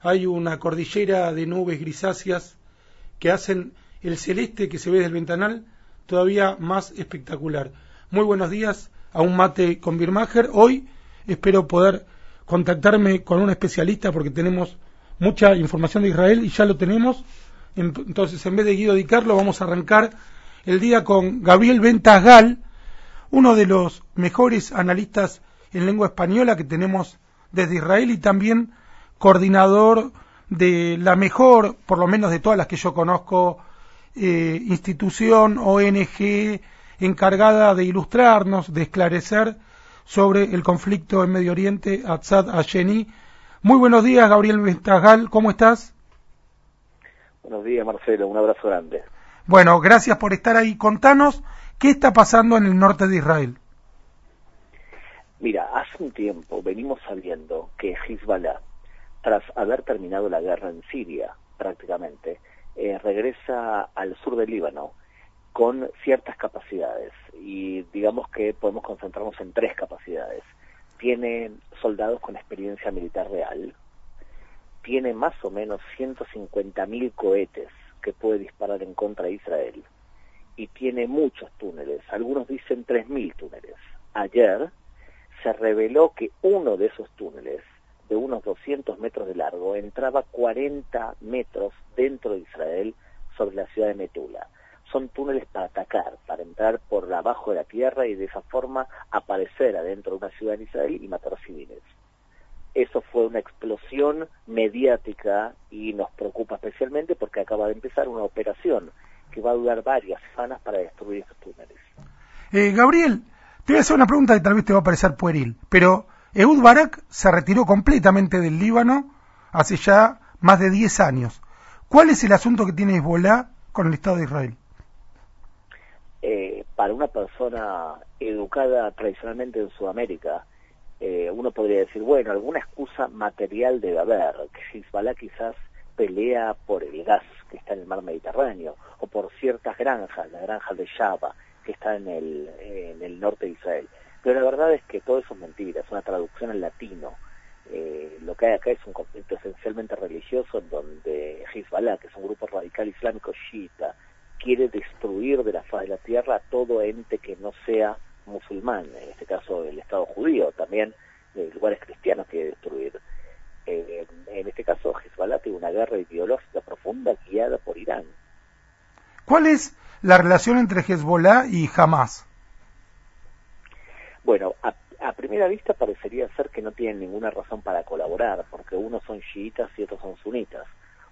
hay una cordillera de nubes grisáceas que hacen el celeste que se ve del ventanal todavía más espectacular. Muy buenos días a un mate con Birmacher. Hoy espero poder contactarme con un especialista porque tenemos mucha información de Israel y ya lo tenemos. Entonces, en vez de Guido Di Carlo, vamos a arrancar el día con Gabriel Ventagal, uno de los mejores analistas en lengua española que tenemos desde Israel y también coordinador de la mejor, por lo menos de todas las que yo conozco, eh, institución, ONG, encargada de ilustrarnos, de esclarecer sobre el conflicto en Medio Oriente, Atzad Asheni. Muy buenos días, Gabriel Ventagal, ¿cómo estás? Buenos días, Marcelo, un abrazo grande. Bueno, gracias por estar ahí. Contanos qué está pasando en el norte de Israel. Mira, hace un tiempo venimos sabiendo que Hezbollah tras haber terminado la guerra en Siria, prácticamente, eh, regresa al sur del Líbano con ciertas capacidades y digamos que podemos concentrarnos en tres capacidades. Tiene soldados con experiencia militar real, tiene más o menos 150.000 cohetes que puede disparar en contra de Israel y tiene muchos túneles, algunos dicen 3.000 túneles. Ayer se reveló que uno de esos túneles de unos 200 metros de largo, entraba 40 metros dentro de Israel sobre la ciudad de Metula. Son túneles para atacar, para entrar por abajo de la tierra y de esa forma aparecer adentro de una ciudad en Israel y matar civiles. Eso fue una explosión mediática y nos preocupa especialmente porque acaba de empezar una operación que va a durar varias semanas para destruir esos túneles. Eh, Gabriel, te voy a hacer una pregunta que tal vez te va a parecer pueril, pero Ehud Barak se retiró completamente del Líbano hace ya más de 10 años. ¿Cuál es el asunto que tiene Hezbollah con el Estado de Israel? Eh, para una persona educada tradicionalmente en Sudamérica, eh, uno podría decir, bueno, alguna excusa material debe haber, que Hezbollah quizás pelea por el gas que está en el mar Mediterráneo, o por ciertas granjas, la granja de Shaba, que está en el norte de Israel. Pero la verdad es que todo eso es mentira, es una traducción en latino. Eh, lo que hay acá es un conflicto esencialmente religioso en donde Hezbollah, que es un grupo radical islámico chiita, quiere destruir de la faz de la tierra a todo ente que no sea musulmán, en este caso el Estado judío, también eh, lugares cristianos quiere destruir. Eh, en este caso Hezbollah tiene una guerra ideológica profunda guiada por Irán. ¿Cuál es la relación entre Hezbollah y Hamas? Bueno, a, primera vista parecería ser que no tienen ninguna razón para colaborar, porque unos son chiitas y otros son sunitas.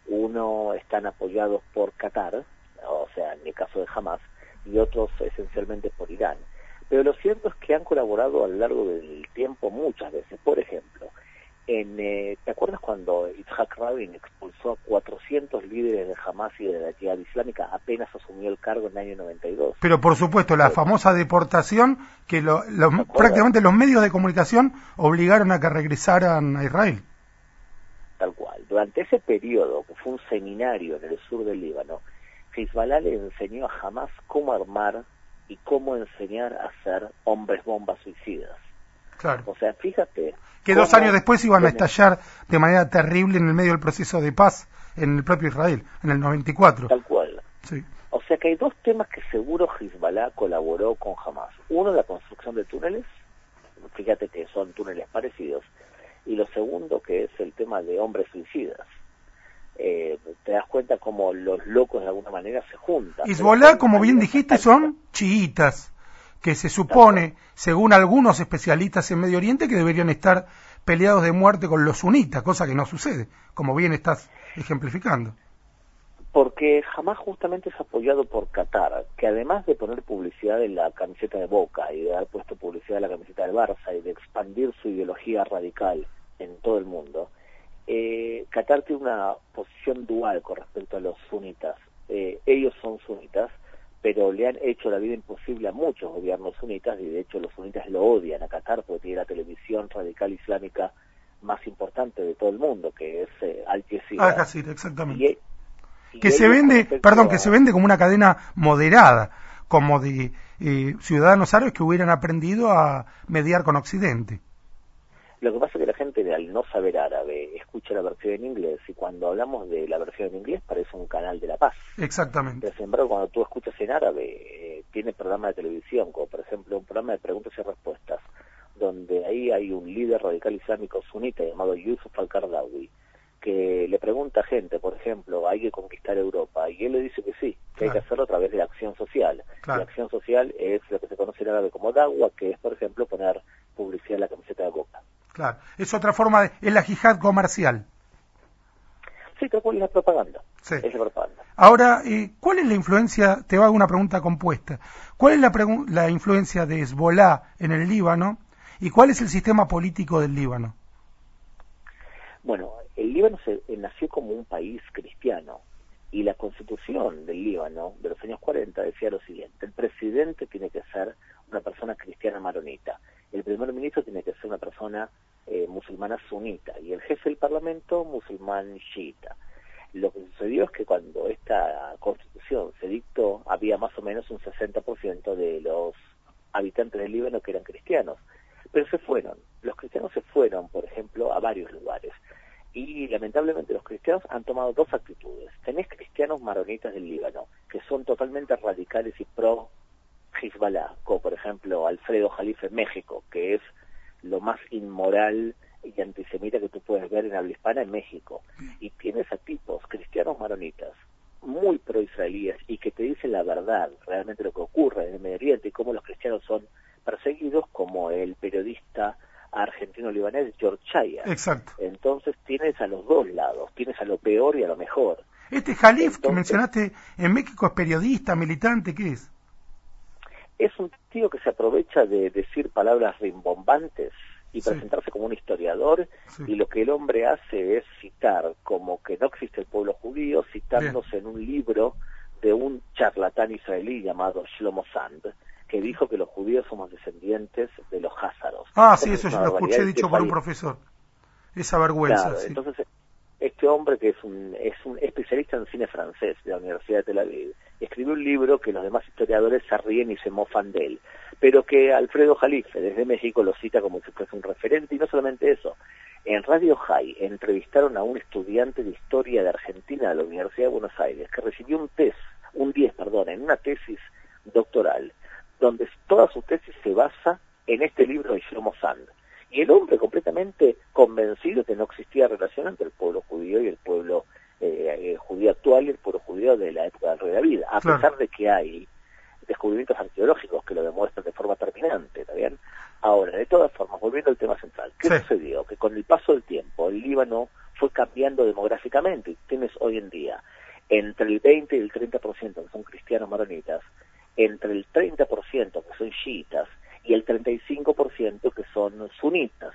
Uno están apoyados por Qatar, o sea, en el caso de Hamas, y otros esencialmente por Irán. Pero lo cierto es que han colaborado a lo largo del tiempo muchas veces. Por ejemplo, en, eh, ¿te acuerdas cuando Itzhak Rabin expulsó a 400 líderes de Hamas y de la Jihad Islámica apenas asumió el cargo en el año 92? Pero por supuesto, la famosa deportación que prácticamente los medios de comunicación obligaron a que regresaran a Israel. Tal cual. Durante ese periodo, que fue un seminario en el sur del Líbano, Hezbollah le enseñó a Hamas cómo armar y cómo enseñar a ser hombres bombas suicidas. Claro. O sea, fíjate. Que dos años después iban a estallar de manera terrible en el medio del proceso de paz en el propio Israel, en el 94. Tal cual. Sí. O sea que hay dos temas que seguro Hezbollah colaboró con Hamas. Uno, la construcción de túneles. Fíjate que son túneles parecidos. Y lo segundo, que es el tema de hombres suicidas. Eh, te das cuenta como los locos de alguna manera se juntan. Hezbollah, como bien dijiste, son chiitas que se supone, según algunos especialistas en Medio Oriente, que deberían estar peleados de muerte con los sunitas, cosa que no sucede, como bien estás ejemplificando. Porque jamás justamente es apoyado por Qatar, que además de poner publicidad en la camiseta de Boca y de haber puesto publicidad en la camiseta del Barça y de expandir su ideología radical en todo el mundo, eh, Qatar tiene una posición dual con respecto a los sunitas. Eh, ellos son sunitas, pero le han hecho la vida imposible a muchos gobiernos sunitas y de hecho los sunitas lo odian a Qatar porque tiene la televisión radical islámica más importante de todo el mundo, que es eh, Al Jazeera. Jazeera, exactamente. que se vende, perdón, que se vende como una cadena moderada, como de eh, ciudadanos árabes que hubieran aprendido a mediar con Occidente. Lo que pasa es que la gente al no saber árabe escucha la versión en inglés y cuando hablamos de la versión en inglés parece un canal de la paz. Exactamente. Pero sin embargo, cuando tú escuchas en árabe, eh, tiene programas de televisión, como por ejemplo un programa de preguntas y respuestas, donde ahí hay un líder radical islámico sunita llamado Yusuf al-Qardawi, que le pregunta a gente, por ejemplo, hay que conquistar Europa, y él le dice que sí, que hay que hacerlo a través de la acción social. La acción social es lo que se conoce en árabe como dagua, que es, por ejemplo, poner publicidad en la camiseta de Coca. Claro, es otra forma de... es la yihad comercial. Sí, es la propaganda. Sí. Es la propaganda. Ahora, eh, ¿cuál es la influencia, te hago una pregunta compuesta, ¿cuál es la, la influencia de Hezbollah en el Líbano y cuál es el sistema político del Líbano? Bueno, el Líbano se, eh, nació como un país cristiano y la constitución del Líbano de los años 40 decía lo siguiente, el presidente tiene que ser una persona cristiana maronita, el primer ministro tiene que ser una persona eh, musulmana sunita y el jefe del parlamento musulmán chiita. Lo que sucedió es que cuando esta constitución se dictó había más o menos un 60% de los habitantes del Líbano que eran cristianos, pero se fueron. Los cristianos se fueron, por ejemplo, a varios lugares y lamentablemente los cristianos han tomado dos actitudes. Tenés cristianos maronitas del Líbano, que son totalmente radicales y pro Hezbollah, como por ejemplo Alfredo Jalife en México, que es lo más inmoral y antisemita que tú puedes ver en habla hispana en México. Y tienes a tipos cristianos maronitas muy pro-israelíes y que te dicen la verdad, realmente lo que ocurre en el Medio Oriente y cómo los cristianos son perseguidos, como el periodista argentino-libanés George Chaya. Exacto. Entonces tienes a los dos lados, tienes a lo peor y a lo mejor. Este Jalif que mencionaste en México es periodista, militante, ¿qué es? Es un tío que se aprovecha de decir palabras rimbombantes y presentarse como un historiador y lo que el hombre hace es citar como que no existe el pueblo judío citándose en un libro de un charlatán israelí llamado Shlomo Sand que dijo que los judíos somos descendientes de los házaros. Ah, sí, eso yo lo escuché dicho por un profesor. Esa vergüenza. Entonces, este hombre que es un, es un especialista en cine francés de la Universidad de Tel Aviv, escribió un libro que los demás historiadores se ríen y se mofan de él, pero que Alfredo Jalife desde México lo cita como si fuese un referente, y no solamente eso, en Radio High entrevistaron a un estudiante de historia de Argentina de la Universidad de Buenos Aires que recibió un test, un 10, perdón, en una tesis doctoral donde toda su tesis se basa en este libro de Shlomo Sand. Y el hombre completamente convencido que no existía relación entre el pueblo judío y el pueblo eh, eh, judío actual y el pueblo judío de la época del rey David, a pesar de que hay descubrimientos arqueológicos que lo demuestran de forma terminante, ¿está bien? Ahora, de todas formas, volviendo al tema central, ¿qué sucedió? Que con el paso del tiempo el Líbano fue cambiando demográficamente. Tienes hoy en día entre el 20 y el 30% que son cristianos maronitas entre el 30% que son chiitas y el 35% que son sunitas.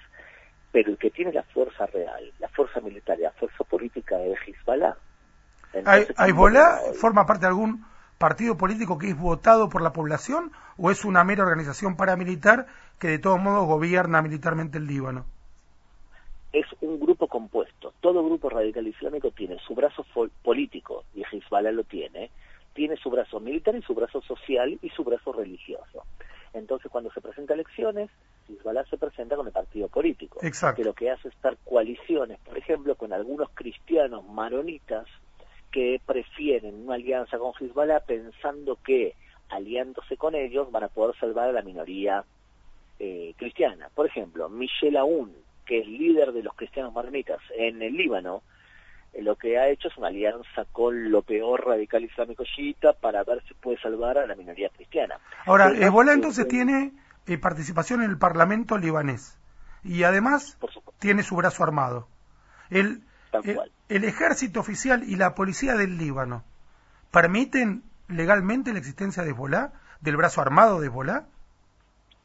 Pero el que tiene la fuerza real, la fuerza militar y la fuerza política es Hezbollah. ¿Hezbollah forma parte de algún partido político que es votado por la población o es una mera organización paramilitar que de todos modos gobierna militarmente el Líbano? Es un grupo compuesto. Todo grupo radical islámico tiene su brazo político y Hezbollah lo tiene tiene su brazo militar y su brazo social y su brazo religioso. Entonces, cuando se presenta elecciones, Hezbollah se presenta con el partido político, que lo que hace es estar coaliciones, por ejemplo, con algunos cristianos maronitas que prefieren una alianza con Hezbollah pensando que aliándose con ellos van a poder salvar a la minoría eh, cristiana. Por ejemplo, Michel Aoun, que es líder de los cristianos maronitas en el Líbano, lo que ha hecho es una alianza con lo peor radical islámico chiita para ver si puede salvar a la minoría cristiana. Ahora, Ebola entonces tiene eh, participación en el Parlamento libanés y además tiene su brazo armado. El, el, ejército oficial y la policía del Líbano permiten legalmente la existencia de Hezbollah, del brazo armado de Hezbollah?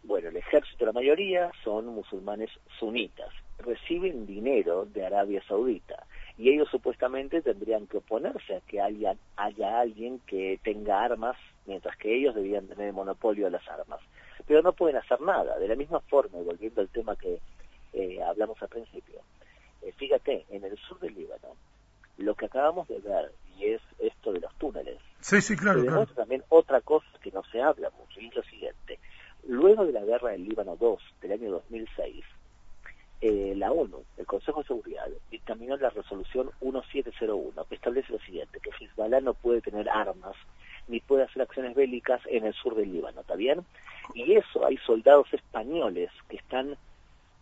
Bueno, el ejército, la mayoría son musulmanes sunitas, reciben dinero de Arabia Saudita y ellos supuestamente tendrían que oponerse a que haya, haya alguien que tenga armas, mientras que ellos debían tener el monopolio de las armas. Pero no pueden hacer nada. De la misma forma, volviendo al tema que eh, hablamos al principio, eh, fíjate, en el sur del Líbano, lo que acabamos de ver, y es esto de los túneles, sí, sí, claro, demuestra también otra cosa que no se habla mucho, y es lo siguiente. Luego de la guerra del Líbano 2 del año 2006, eh, resolución 1701, que establece lo siguiente, que Hezbollah no puede tener armas ni puede hacer acciones bélicas en el sur del Líbano, ¿está bien? Y eso hay soldados españoles que están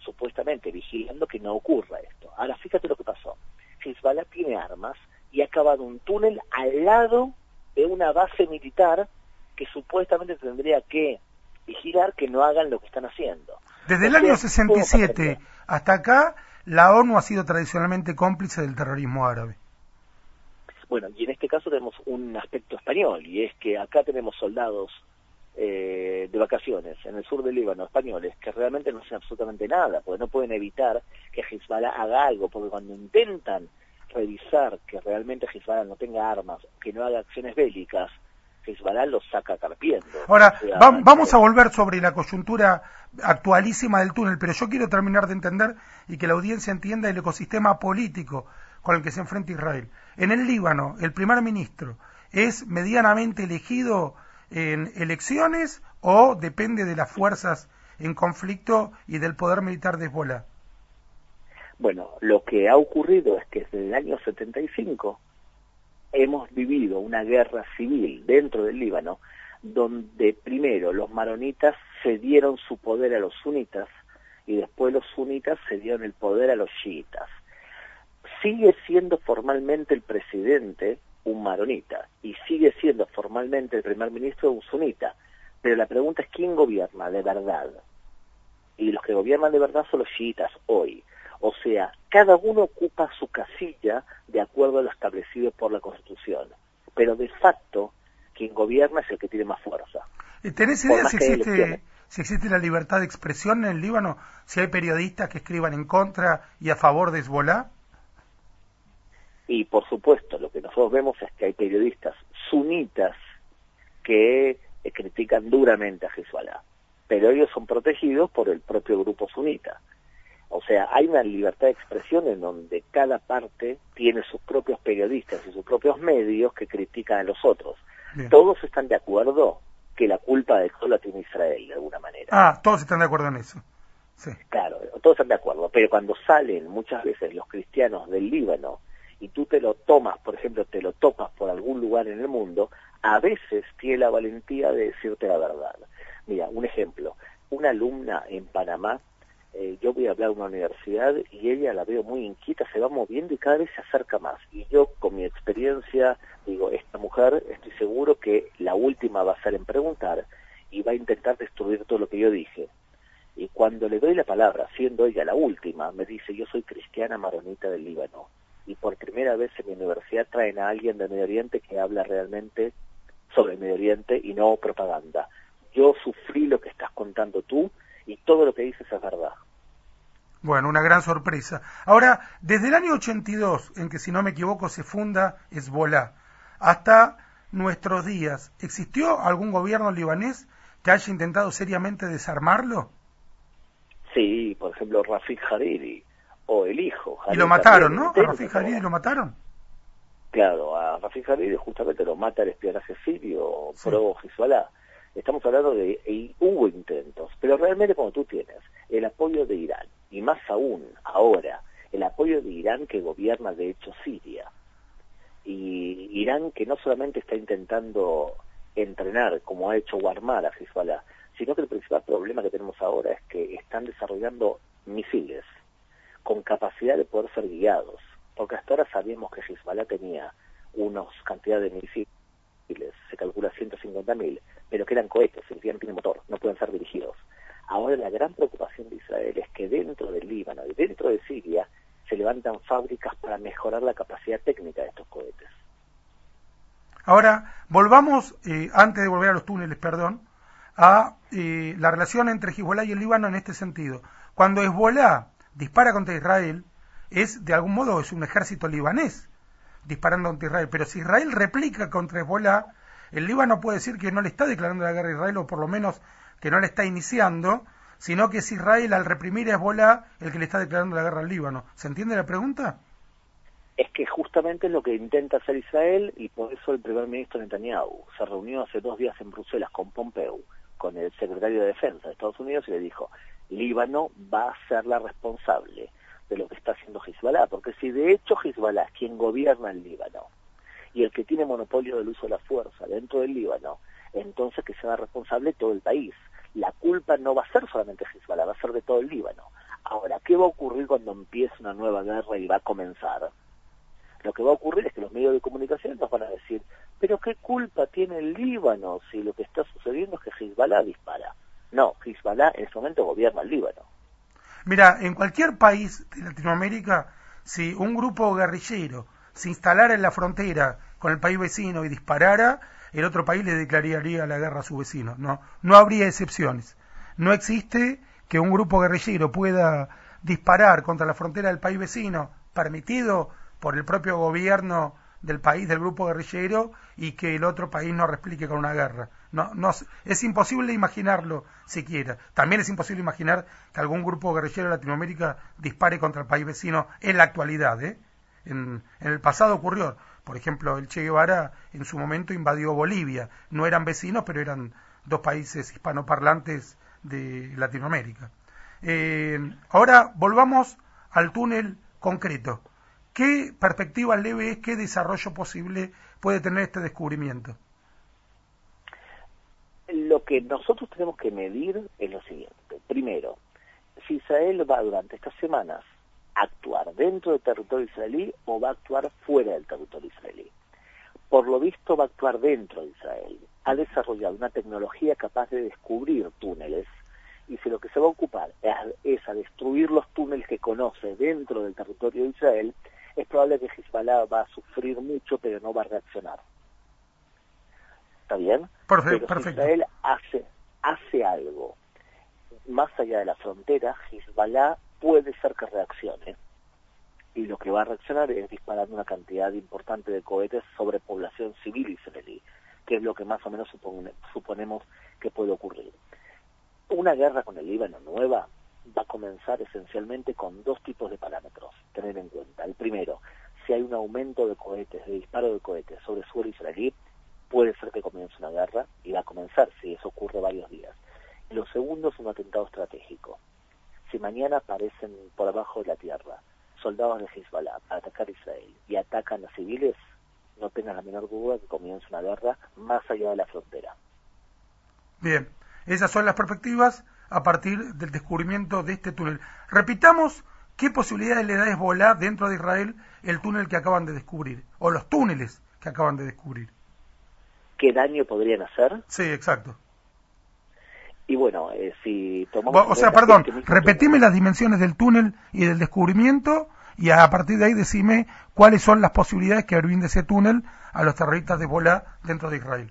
supuestamente vigilando que no ocurra esto. Ahora fíjate lo que pasó. Hezbollah tiene armas y ha acabado un túnel al lado de una base militar que supuestamente tendría que vigilar que no hagan lo que están haciendo. Desde el año 67 hasta acá, la ONU ha sido tradicionalmente cómplice del terrorismo árabe. Bueno, y en este caso tenemos un aspecto español, y es que acá tenemos soldados eh, de vacaciones en el sur del Líbano, españoles, que realmente no hacen absolutamente nada, porque no pueden evitar que Hezbollah haga algo, porque cuando intentan revisar que realmente Hezbollah no tenga armas, que no haga acciones bélicas, Hezbollah los saca carpiendo. Ahora, vamos a volver sobre la coyuntura actualísima del túnel, pero yo quiero terminar de entender y que la audiencia entienda el ecosistema político con el que se enfrenta Israel. En el Líbano, el primer ministro es medianamente elegido en elecciones o depende de las fuerzas en conflicto y del poder militar de Hezbollah? Bueno, lo que ha ocurrido es que desde el año 75 hemos vivido una guerra civil dentro del Líbano donde primero los maronitas cedieron su poder a los sunitas y después los sunitas cedieron el poder a los chiitas. Sigue siendo formalmente el presidente un maronita y sigue siendo formalmente el primer ministro un sunita, pero la pregunta es quién gobierna de verdad. Y los que gobiernan de verdad son los chiitas hoy. O sea, cada uno ocupa su casilla de acuerdo a lo establecido por la Constitución, pero de facto quien gobierna es el que tiene más fuerza. ¿Tenés idea si existe, si existe la libertad de expresión en el Líbano? Si hay periodistas que escriban en contra y a favor de Hezbollah? Y por supuesto, lo que nosotros vemos es que hay periodistas sunitas que eh, critican duramente a Hezbollah, pero ellos son protegidos por el propio grupo sunita. O sea, hay una libertad de expresión en donde cada parte tiene sus propios periodistas y sus propios medios que critican a los otros. Todos están de acuerdo que la culpa de todo la tiene Israel, de alguna manera. Ah, todos están de acuerdo en eso. Sí. Claro, todos están de acuerdo, pero cuando salen muchas veces los cristianos del Líbano y tú te lo tomas, por ejemplo, te lo topas por algún lugar en el mundo, a veces tiene la valentía de decirte la verdad. Mira, un ejemplo, una alumna en Panamá eh, yo voy a hablar a una universidad y ella la veo muy inquieta, se va moviendo y cada vez se acerca más. Y yo con mi experiencia digo, esta mujer estoy seguro que la última va a ser en preguntar y va a intentar destruir todo lo que yo dije. Y cuando le doy la palabra, siendo ella la última, me dice, yo soy cristiana maronita del Líbano. Y por primera vez en mi universidad traen a alguien de Medio Oriente que habla realmente sobre el Medio Oriente y no propaganda. Yo sufrí lo que estás contando tú y todo lo que dices es verdad. Bueno, una gran sorpresa. Ahora, desde el año 82, en que si no me equivoco se funda Hezbollah, hasta nuestros días, ¿existió algún gobierno libanés que haya intentado seriamente desarmarlo? Sí, por ejemplo, Rafik Hariri, o el hijo. y lo mataron, ¿no? A Rafik Hariri lo mataron. Claro, a Rafik Hariri justamente lo mata el espionaje sirio pro Hezbollah. Estamos hablando de, y hubo intentos, pero realmente como tú tienes el apoyo de Irán, y más aún ahora el apoyo de Irán que gobierna de hecho Siria. Y Irán que no solamente está intentando entrenar como ha hecho Warmar a Hezbollah, sino que el principal problema que tenemos ahora es que están desarrollando misiles con capacidad de poder ser guiados, porque hasta ahora sabíamos que Hezbollah tenía unos cantidades de misiles, se calcula 150.000, pero que eran cohetes, el no tiene motor, no pueden ser dirigidos. Ahora la gran preocupación de Israel es que dentro del Líbano y dentro de Siria se levantan fábricas para mejorar la capacidad técnica de estos cohetes. Ahora, volvamos, eh, antes de volver a los túneles, perdón, a eh, la relación entre Hezbollah y el Líbano en este sentido. Cuando Hezbollah dispara contra Israel, es de algún modo es un ejército libanés disparando contra Israel, pero si Israel replica contra Hezbollah, el Líbano puede decir que no le está declarando la guerra a Israel o por lo menos que no le está iniciando, sino que es Israel al reprimir a Hezbollah el que le está declarando la guerra al Líbano. ¿Se entiende la pregunta? Es que justamente es lo que intenta hacer Israel y por eso el primer ministro Netanyahu se reunió hace dos días en Bruselas con Pompeo, con el secretario de Defensa de Estados Unidos y le dijo, Líbano va a ser la responsable de lo que está haciendo Hezbollah, porque si de hecho Hezbollah es quien gobierna el Líbano y el que tiene monopolio del uso de la fuerza dentro del Líbano, entonces que sea responsable todo el país. La culpa no va a ser solamente Hezbollah, va a ser de todo el Líbano. Ahora, ¿qué va a ocurrir cuando empiece una nueva guerra y va a comenzar? Lo que va a ocurrir es que los medios de comunicación nos van a decir, pero ¿qué culpa tiene el Líbano si lo que está sucediendo es que Hezbollah dispara? No, Hezbollah en ese momento gobierna el Líbano. Mira, en cualquier país de Latinoamérica, si un grupo guerrillero se instalara en la frontera con el país vecino y disparara, el otro país le declararía la guerra a su vecino. No, no habría excepciones. No existe que un grupo guerrillero pueda disparar contra la frontera del país vecino, permitido por el propio gobierno del país del grupo guerrillero y que el otro país no replique con una guerra. No, no, es imposible imaginarlo siquiera. También es imposible imaginar que algún grupo guerrillero de Latinoamérica dispare contra el país vecino en la actualidad. ¿eh? En, el pasado ocurrió. Por ejemplo, el Che Guevara en su momento invadió Bolivia. No eran vecinos, pero eran dos países hispanoparlantes de Latinoamérica. Eh, ahora volvamos al túnel concreto. ¿Qué perspectiva le ves, qué desarrollo posible puede tener este descubrimiento? Lo que nosotros tenemos que medir es lo siguiente. Primero, si Israel va durante estas semanas actuar dentro del territorio israelí o va a actuar fuera del territorio israelí. Por lo visto va a actuar dentro de Israel. Ha desarrollado una tecnología capaz de descubrir túneles y si lo que se va a ocupar es, es a destruir los túneles que conoce dentro del territorio de Israel, es probable que Hezbollah va a sufrir mucho, pero no va a reaccionar. ¿Está bien? Perfecto. Pero si Israel hace, hace algo más allá de la frontera, Hezbollah puede ser que reaccione. Y lo que va a reaccionar es disparando una cantidad importante de cohetes sobre población civil israelí, que es lo que más o menos supone, suponemos que puede ocurrir. Una guerra con el Líbano nueva va a comenzar esencialmente con dos tipos de parámetros, tener en cuenta. El primero, si hay un aumento de cohetes, de disparo de cohetes sobre suelo israelí, puede ser que comience una guerra y va a comenzar si eso ocurre varios días. Lo segundo es un atentado estratégico. Si mañana aparecen por abajo de la tierra soldados de Hezbollah para atacar a Israel y atacan a civiles, no tengan la menor duda que comienza una guerra más allá de la frontera. Bien, esas son las perspectivas a partir del descubrimiento de este túnel. Repitamos qué posibilidades le da Hezbollah dentro de Israel el túnel que acaban de descubrir, o los túneles que acaban de descubrir. ¿Qué daño podrían hacer? Sí, exacto. Y bueno, eh, si tomamos... O sea, perdón, repetime las dimensiones del túnel y del descubrimiento y a partir de ahí decime cuáles son las posibilidades que brinde ese túnel a los terroristas de Hezbollah dentro de Israel.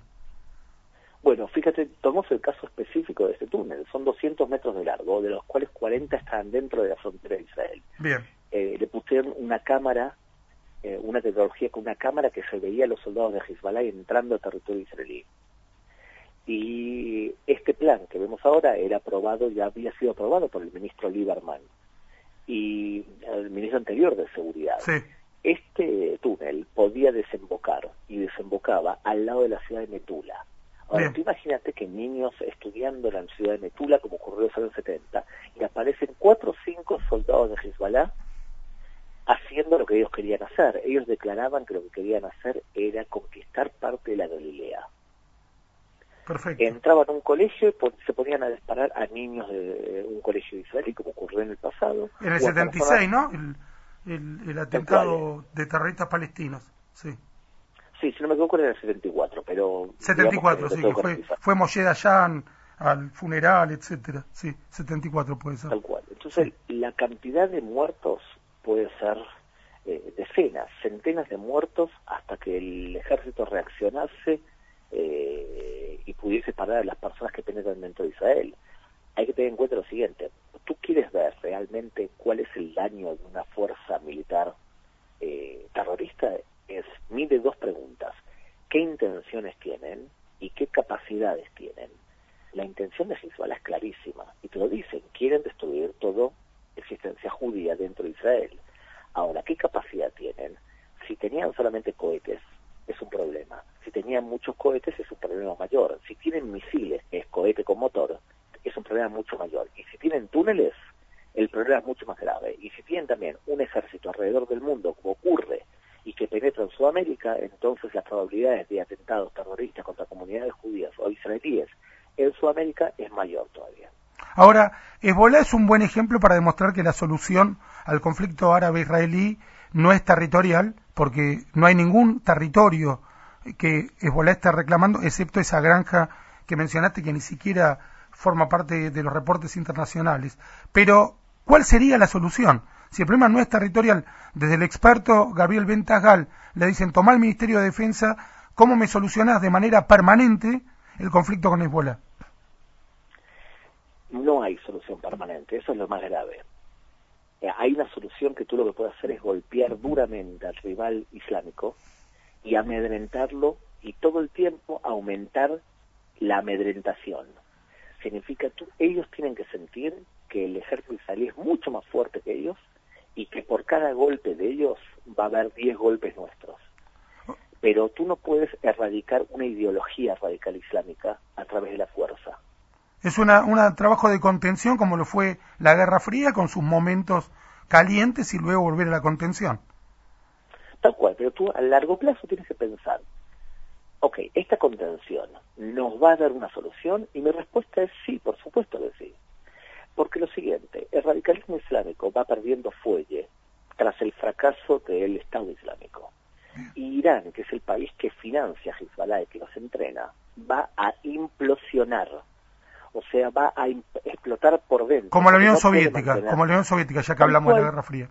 Bueno, fíjate, tomamos el caso específico de este túnel. Son 200 metros de largo, de los cuales 40 están dentro de la frontera de Israel. Bien. Eh, le pusieron una cámara, eh, una tecnología con una cámara que se veía a los soldados de Hezbollah entrando a territorio israelí. Y este plan que vemos ahora era aprobado, ya había sido aprobado por el ministro Lieberman y el ministro anterior de Seguridad. Sí. Este túnel podía desembocar y desembocaba al lado de la ciudad de Metula Ahora, tú imagínate que niños estudiando en la ciudad de Metula, como ocurrió en los años 70, y aparecen cuatro o cinco soldados de Hezbollah haciendo lo que ellos querían hacer. Ellos declaraban que lo que querían hacer era conquistar parte de la Galilea. Perfecto. Entraban a un colegio y se ponían a disparar a niños de un colegio israelí, como ocurrió en el pasado. En el 76, ¿no? El, el atentado de terroristas palestinos, sí. Sí, si no me equivoco era el 74, pero... 74, sí, que fue, fue Moshe Dayan al funeral, etcétera. Sí, 74 puede ser. Tal cual. Entonces, la cantidad de muertos puede ser eh, decenas, centenas de muertos hasta que el ejército reaccionase eh, y pudiese parar a las personas que penetran dentro de Israel. Hay que tener en cuenta lo siguiente. Tú quieres ver realmente cuál es el daño de una fuerza militar eh, terrorista es, mide dos preguntas. ¿Qué intenciones tienen y qué capacidades tienen? La intención de Hezbollah es clarísima y te lo dicen, quieren destruir toda existencia judía dentro de Israel. Ahora, ¿qué capacidad tienen? Si tenían solamente cohetes, es un problema. Si tenían muchos cohetes, es un problema mayor. Si tienen misiles, que es cohete con motor, es un problema mucho mayor. Y si tienen túneles, el problema es mucho más grave. Y si tienen también un ejército alrededor del mundo, como ocurre, y que penetra en Sudamérica, entonces las probabilidades de atentados terroristas contra comunidades judías o israelíes en Sudamérica es mayor todavía. Ahora, Hezbollah es un buen ejemplo para demostrar que la solución al conflicto árabe-israelí no es territorial, porque no hay ningún territorio que Hezbollah está reclamando, excepto esa granja que mencionaste que ni siquiera forma parte de los reportes internacionales. Pero, ¿cuál sería la solución? Si el problema no es territorial, desde el experto Gabriel Ventagal le dicen, toma el Ministerio de Defensa, ¿cómo me solucionas de manera permanente el conflicto con Hezbollah? No hay solución permanente, eso es lo más grave. Eh, hay una solución que tú lo que puedes hacer es golpear duramente al rival islámico y amedrentarlo y todo el tiempo aumentar la amedrentación. Significa que ellos tienen que sentir que el ejército israelí es mucho más fuerte que ellos y que por cada golpe de ellos va a haber 10 golpes nuestros. Pero tú no puedes erradicar una ideología radical islámica a través de la fuerza. Es un trabajo de contención como lo fue la Guerra Fría con sus momentos calientes y luego volver a la contención. Tal cual, pero tú a largo plazo tienes que pensar, ok, esta contención nos va a dar una solución y mi respuesta es sí, por supuesto que sí. Porque lo siguiente, el radicalismo islámico va perdiendo fuelle tras el fracaso del Estado Islámico. Y Irán, que es el país que financia a Hezbollah y que los entrena, va a implosionar. O sea, va a explotar por dentro. Como la Unión Soviética, como la Unión Soviética, ya que hablamos de la Guerra Fría.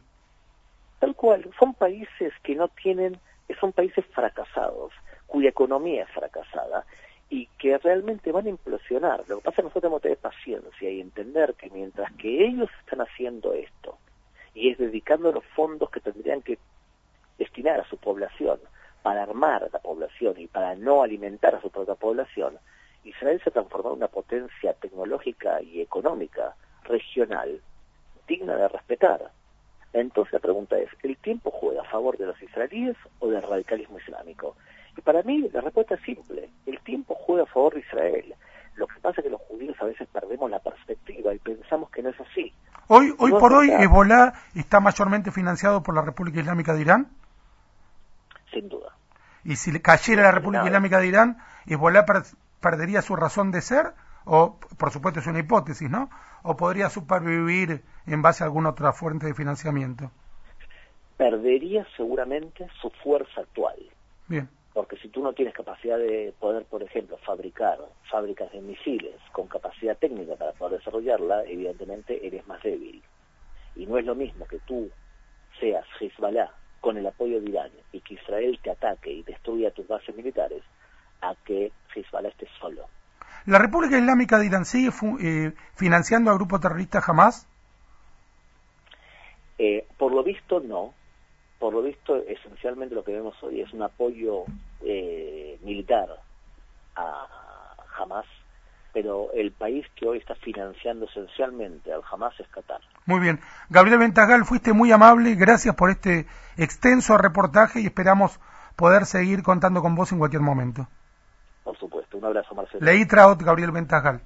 Tal cual, son países que no tienen, son países fracasados, cuya economía es fracasada y que realmente van a implosionar. Lo que pasa es que nosotros tenemos que tener paciencia y entender que mientras que ellos están haciendo esto, y es dedicando los fondos que tendrían que destinar a su población para armar a la población y para no alimentar a su propia población, Israel se transformó en una potencia tecnológica y económica regional digna de respetar. Entonces la pregunta es, ¿el tiempo juega a favor de los israelíes o del radicalismo islámico? Y para mí la respuesta es simple, el tiempo juega a favor de Israel. Lo que pasa es que los judíos a veces perdemos la perspectiva y pensamos que no es así. Hoy, hoy por hoy, Hezbollah está mayormente financiado por la República Islámica de Irán. Sin duda. Y si cayera la República Islámica de Irán, Hezbollah perdería su razón de ser, o por supuesto es una hipótesis, ¿no? O podría supervivir en base a alguna otra fuente de financiamiento. Perdería seguramente su fuerza actual. Bien porque si tú no tienes capacidad de poder, por ejemplo, fabricar fábricas de misiles con capacidad técnica para poder desarrollarla, evidentemente eres más débil. Y no es lo mismo que tú seas Hezbollah con el apoyo de Irán y que Israel te ataque y destruya tus bases militares, a que Hezbollah esté solo. ¿La República Islámica de Irán sigue eh, financiando al grupo terrorista Hamas? Eh, por lo visto no, por lo visto, esencialmente lo que vemos hoy es un apoyo eh, militar a Hamas, pero el país que hoy está financiando esencialmente al Hamas es Qatar. Muy bien. Gabriel Ventagal, fuiste muy amable, gracias por este extenso reportaje y esperamos poder seguir contando con vos en cualquier momento. Un abrazo, Marcelo. Leí Traut, Gabriel Ventagal.